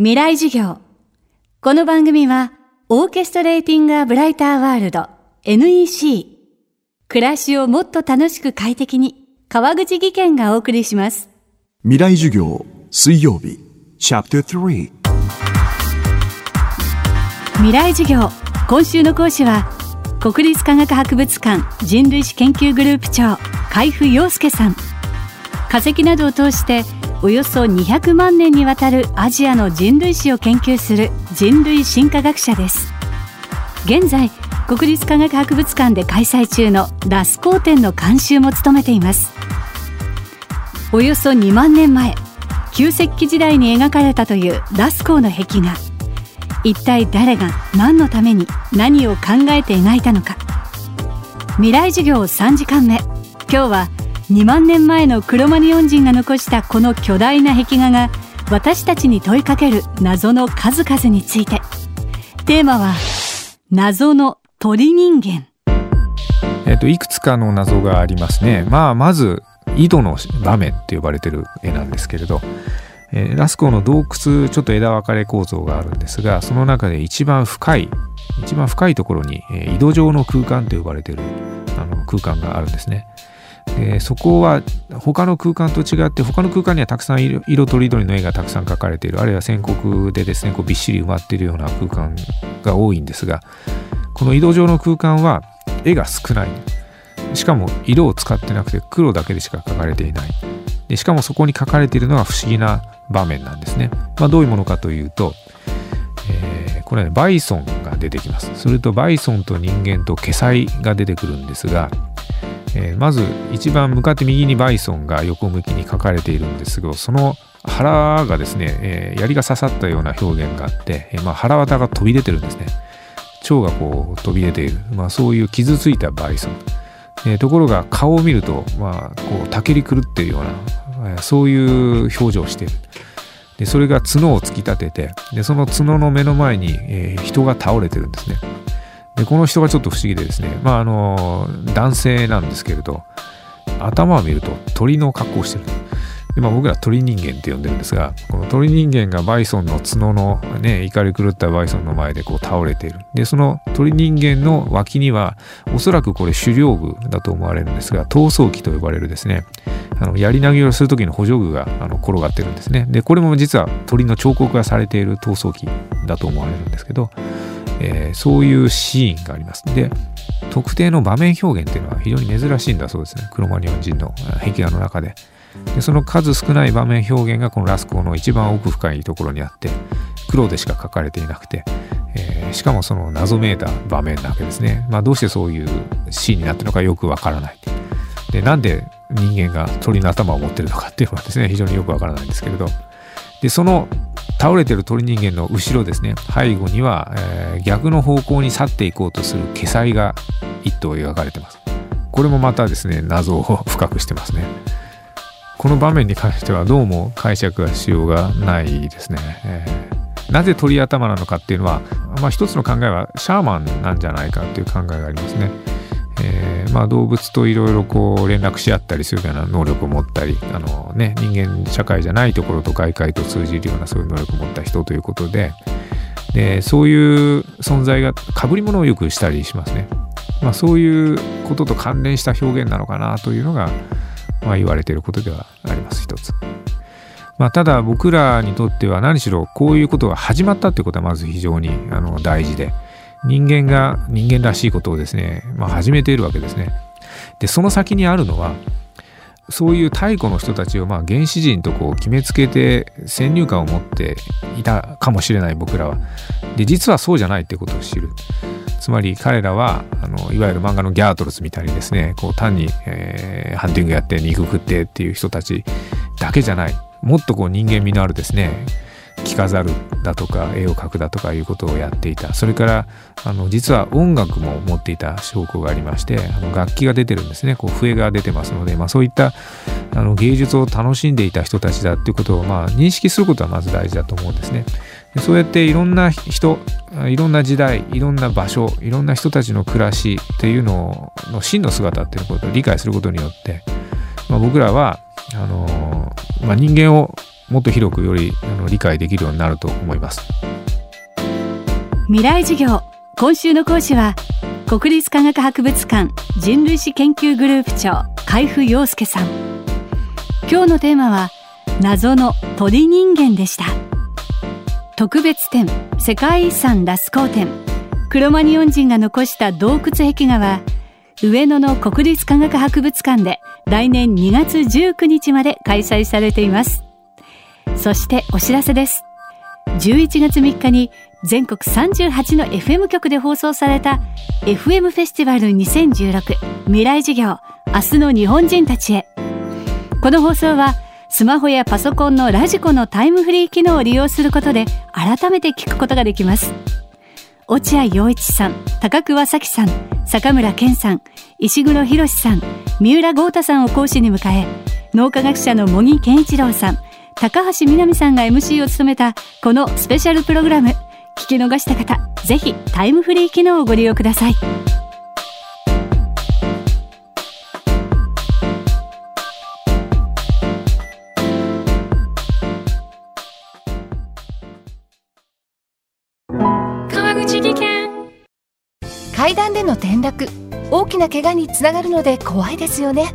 未来授業。この番組は、オーケストレーティング・ア・ブライター・ワールド NEC。暮らしをもっと楽しく快適に、川口義賢がお送りします。未来授業水曜日チャプター3未来授業。今週の講師は、国立科学博物館人類史研究グループ長、海部陽介さん。化石などを通して、およそ200万年にわたるアジアの人類史を研究する人類進化学者です。現在国立科学博物館で開催中のラスコー展の監修も務めています。およそ2万年前旧石器時代に描かれたというラスコーの壁画。一体誰が何のために何を考えて描いたのか。未来授業3時間目。今日は2万年前のクロマニオン人が残したこの巨大な壁画が私たちに問いかける謎の数々についてテーマは謎の鳥人間えっといくつかの謎がありますね。まあまず井戸の場面って呼ばれてる絵なんですけれど、えーラスコの洞窟ちょっと枝分かれ構造があるんですがその中で一番深い一番深いところに、えー井戸状の空間と呼ばれてるあの空間があるんですね。でそこは他の空間と違って他の空間にはたくさん色とりどりの絵がたくさん描かれている。あるいは線刻でですねこうびっしり埋まっているような空間が多いんですがこの井戸状の空間は絵が少ない。しかも色を使ってなくて黒だけでしか描かれていない。でしかもそこに書かれているのは不思議な場面なんですね、まあ、どういうものかというと、えーこれねバイソンが出てきます。するとバイソンと人間とケサイが出てくるんですが、えーまず一番向かって右にバイソンが横向きに書かれているんですがその腹がですね、えー槍が刺さったような表現があって、えーまあ、腹綿が飛び出てるんですね。腸がこう飛び出ている、まあ、そういう傷ついたバイソン、えーところが顔を見ると、まあ、こうたけり狂っているような、えーそういう表情をしている。でそれが角を突き立ててでその角の目の前に、えー人が倒れてるんですね。でこの人がちょっと不思議でですね。まああの男性なんですけれど頭を見ると鳥の格好をしてる。で、まあ、僕ら鳥人間って呼んでるんですがこの鳥人間がバイソンの角のね怒り狂ったバイソンの前でこう倒れている。でその鳥人間の脇にはおそらくこれ狩猟具だと思われるんですが闘争機と呼ばれるですねあの槍投げをする時の補助具があの転がってるんですね。でこれも実は鳥の彫刻がされている闘争機だと思われるんですけど、えーそういうシーンがあります。で特定の場面表現っていうのは非常に珍しいんだそうですね。クロマニオン人の壁画の中で。でその数少ない場面表現がこのラスコーの一番奥深いところにあって黒でしか描かれていなくて、えーしかもその謎めいた場面なわけですね、まあ、どうしてそういうシーンになってるのかよくわからない。でなんで人間が鳥の頭を持ってるのかっていうのはですね非常によくわからないんですけれど。でその倒れてる鳥人間の後ろですね。背後には、えー逆の方向に去っていこうとするケサイが一頭描かれてます。これもまたですね謎を深くしてますね。この場面に関してはどうも解釈がしようがないですね、えーなぜ鳥頭なのかっていうのは、まあ、一つの考えはシャーマンなんじゃないかっていう考えがありますね。えーまあ、動物といろいろこう連絡し合ったりするような能力を持ったりあの、ね、人間社会じゃないところと外界と通じるようなそういう能力を持った人ということででそういう存在が被り物をよくしたりしますね、まあ、そういうことと関連した表現なのかなというのが、まあ、言われていることではあります一つ。まあ、ただ僕らにとっては何しろこういうことが始まったってことはまず非常にあの大事で人間が人間らしいことをですね、まあ、始めているわけですね。でその先にあるのはそういう太古の人たちをまあ原始人とこう決めつけて先入観を持っていたかもしれない僕らは。で実はそうじゃないってことを知る。つまり彼らはあのいわゆる漫画のギャートルズみたいにですねこう単に、えーハンティングやって肉食ってっていう人たちだけじゃないもっとこう人間味のあるですね飾るだとか絵を描くだとかいうことをやっていたそれからあの実は音楽も持っていた証拠がありましてあの楽器が出てるんですねこう笛が出てますので、まあ、そういったあの芸術を楽しんでいた人たちだっていうことをまあ認識することはまず大事だと思うんですね。でそうやっていろんな人いろんな時代いろんな場所いろんな人たちの暮らしっていうのの真の姿っていうことを理解することによって、まあ、僕らはあのまあ、人間をもっと広くよりあの理解できるようになると思います。未来授業今週の講師は国立科学博物館人類史研究グループ長海部陽介さん。今日のテーマは謎の鳥人間でした。特別展世界遺産ラスコー展クロマニオン人が残した洞窟壁画は上野の国立科学博物館で来年2月19日まで開催されています。そしてお知らせです。11月3日に全国38の FM 局で放送された FM フェスティバル2016未来事業明日の日本人たちへ。この放送はスマホやパソコンのラジコのタイムフリー機能を利用することで改めて聞くことができます。落合陽一さん高桑咲さん坂村健さん石黒博さん三浦豪太さんを講師に迎え脳科学者の茂木健一郎さん高橋みなみさんが MC を務めたこのスペシャルプログラム。聞き逃した方ぜひタイムフリー機能をご利用ください。川口技研。階段での転落。大きな怪我につながるので怖いですよね